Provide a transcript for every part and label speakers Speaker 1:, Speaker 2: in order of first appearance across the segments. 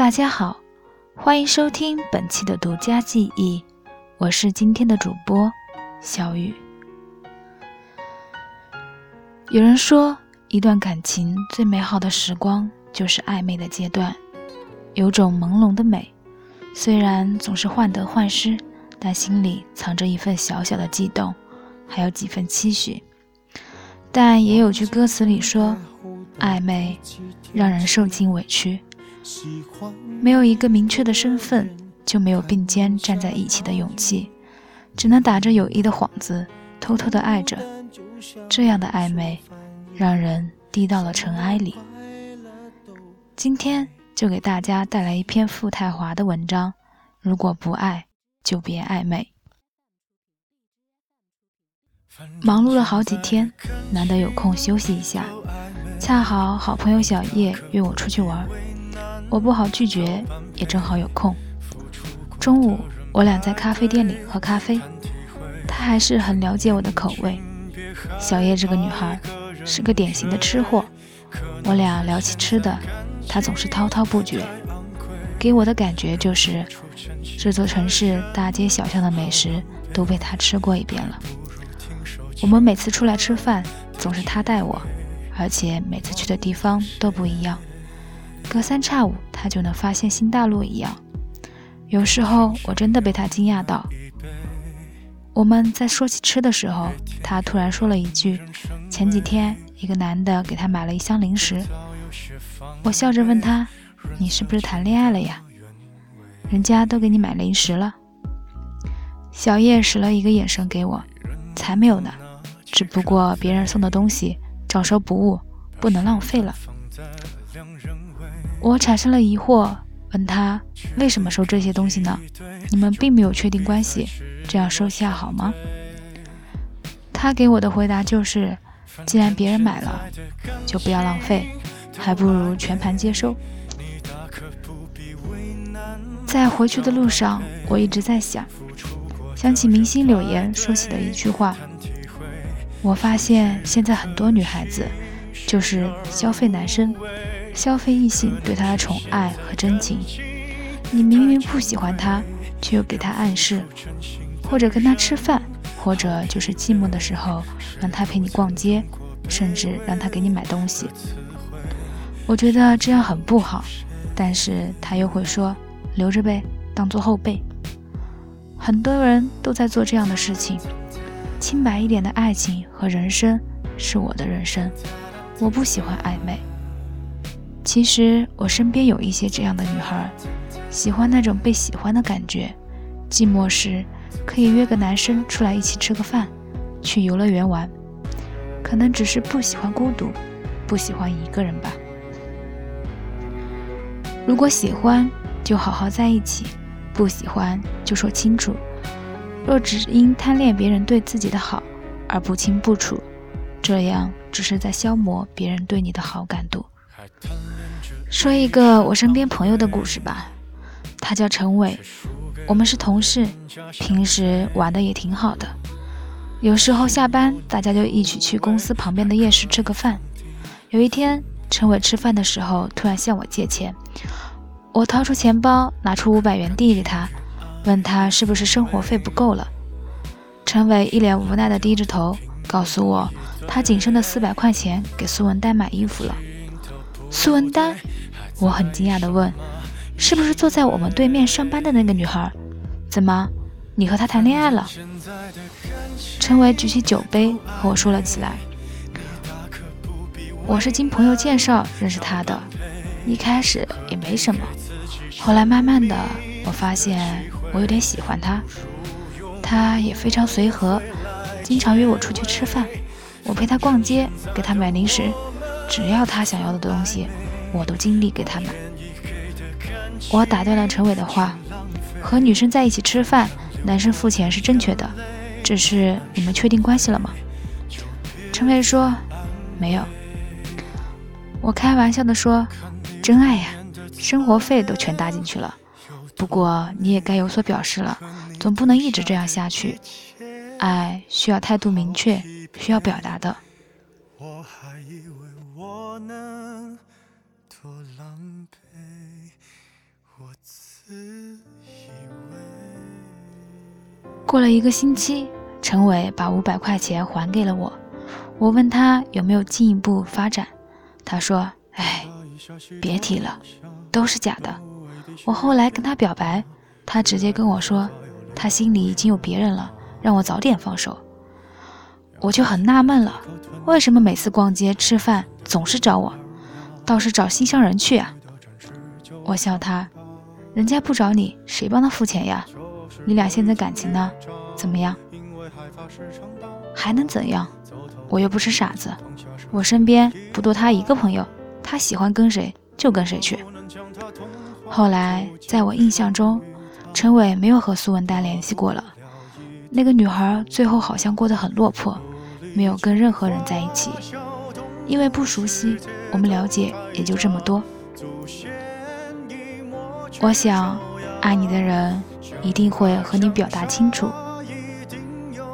Speaker 1: 大家好，欢迎收听本期的独家记忆，我是今天的主播小雨。有人说，一段感情最美好的时光就是暧昧的阶段，有种朦胧的美，虽然总是患得患失，但心里藏着一份小小的悸动，还有几分期许。但也有句歌词里说，暧昧让人受尽委屈。没有一个明确的身份，就没有并肩站在一起的勇气，只能打着友谊的幌子，偷偷的爱着。这样的暧昧，让人低到了尘埃里。今天就给大家带来一篇傅太华的文章：如果不爱，就别暧昧。忙碌了好几天，难得有空休息一下，恰好好朋友小叶约我出去玩。我不好拒绝，也正好有空。中午，我俩在咖啡店里喝咖啡，她还是很了解我的口味。小叶这个女孩是个典型的吃货，我俩聊起吃的，她总是滔滔不绝，给我的感觉就是这座城市大街小巷的美食都被她吃过一遍了。我们每次出来吃饭，总是她带我，而且每次去的地方都不一样。隔三差五，他就能发现新大陆一样。有时候我真的被他惊讶到。我们在说起吃的时候，他突然说了一句：“前几天一个男的给他买了一箱零食。”我笑着问他：“你是不是谈恋爱了呀？人家都给你买零食了。”小叶使了一个眼神给我：“才没有呢，只不过别人送的东西照收不误，不能浪费了。”我产生了疑惑，问他为什么收这些东西呢？你们并没有确定关系，这样收下好吗？他给我的回答就是：既然别人买了，就不要浪费，还不如全盘接收。在回去的路上，我一直在想，想起明星柳岩说起的一句话：我发现现在很多女孩子就是消费男生。消费异性对他的宠爱和真情，你明明不喜欢他，却又给他暗示，或者跟他吃饭，或者就是寂寞的时候让他陪你逛街，甚至让他给你买东西。我觉得这样很不好，但是他又会说留着呗，当做后备。很多人都在做这样的事情。清白一点的爱情和人生是我的人生，我不喜欢暧昧。其实我身边有一些这样的女孩，喜欢那种被喜欢的感觉。寂寞时可以约个男生出来一起吃个饭，去游乐园玩。可能只是不喜欢孤独，不喜欢一个人吧。如果喜欢，就好好在一起；不喜欢，就说清楚。若只因贪恋别人对自己的好而不清不楚，这样只是在消磨别人对你的好感度。说一个我身边朋友的故事吧，他叫陈伟，我们是同事，平时玩的也挺好的。有时候下班，大家就一起去公司旁边的夜市吃个饭。有一天，陈伟吃饭的时候突然向我借钱，我掏出钱包，拿出五百元递给他，问他是不是生活费不够了。陈伟一脸无奈的低着头，告诉我他仅剩的四百块钱给苏文丹买衣服了。苏文丹，我很惊讶地问：“是不是坐在我们对面上班的那个女孩？怎么，你和她谈恋爱了？”陈伟举起酒杯和我说了起来：“我是经朋友介绍认识她的，一开始也没什么，后来慢慢的，我发现我有点喜欢她。她也非常随和，经常约我出去吃饭，我陪她逛街，给她买零食。”只要他想要的东西，我都尽力给他买。我打断了陈伟的话：“和女生在一起吃饭，男生付钱是正确的，只是你们确定关系了吗？”陈伟说：“没有。”我开玩笑的说：“真爱呀，生活费都全搭进去了。不过你也该有所表示了，总不能一直这样下去。爱需要态度明确，需要表达的。”能多狼狈，我自以为过了一个星期，陈伟把五百块钱还给了我。我问他有没有进一步发展，他说：“哎，别提了，都是假的。”我后来跟他表白，他直接跟我说，他心里已经有别人了，让我早点放手。我就很纳闷了，为什么每次逛街吃饭总是找我，倒是找心上人去啊？我笑他，人家不找你，谁帮他付钱呀？你俩现在感情呢？怎么样？还能怎样？我又不是傻子，我身边不多他一个朋友，他喜欢跟谁就跟谁去。后来在我印象中，陈伟没有和苏文丹联系过了。那个女孩最后好像过得很落魄，没有跟任何人在一起，因为不熟悉，我们了解也就这么多。我想，爱你的人一定会和你表达清楚，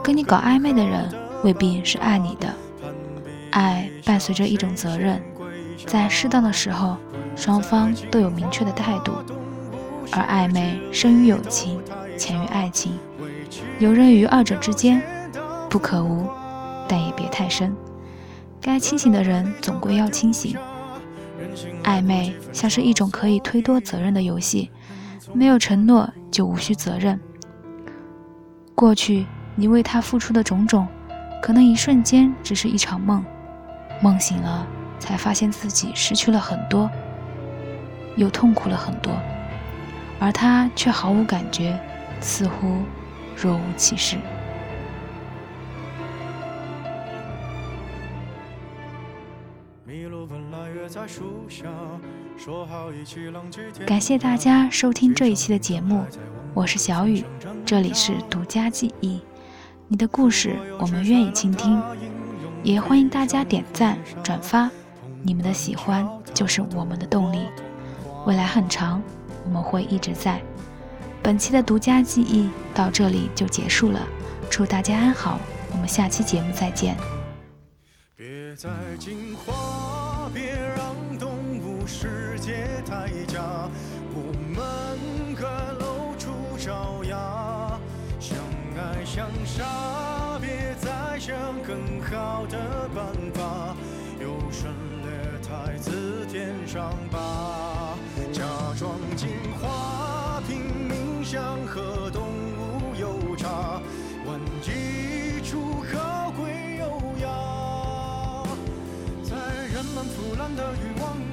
Speaker 1: 跟你搞暧昧的人。未必是爱你的，爱伴随着一种责任，在适当的时候，双方都有明确的态度。而暧昧生于友情，潜于爱情，游刃于二者之间，不可无，但也别太深。该清醒的人总归要清醒。暧昧像是一种可以推脱责任的游戏，没有承诺就无需责任。过去你为他付出的种种。可能一瞬间只是一场梦，梦醒了才发现自己失去了很多，又痛苦了很多，而他却毫无感觉，似乎若无其事。感谢大家收听这一期的节目，我是小雨，这里是独家记忆。你的故事，我们愿意倾听，也欢迎大家点赞转发，你们的喜欢就是我们的动力。未来很长，我们会一直在。本期的独家记忆到这里就结束了，祝大家安好，我们下期节目再见。别再进化，别世界太假，我们该露出爪牙。相爱相杀，别再想更好的办法，优胜劣汰字典上疤。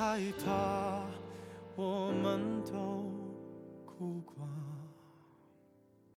Speaker 1: 害怕，我们都。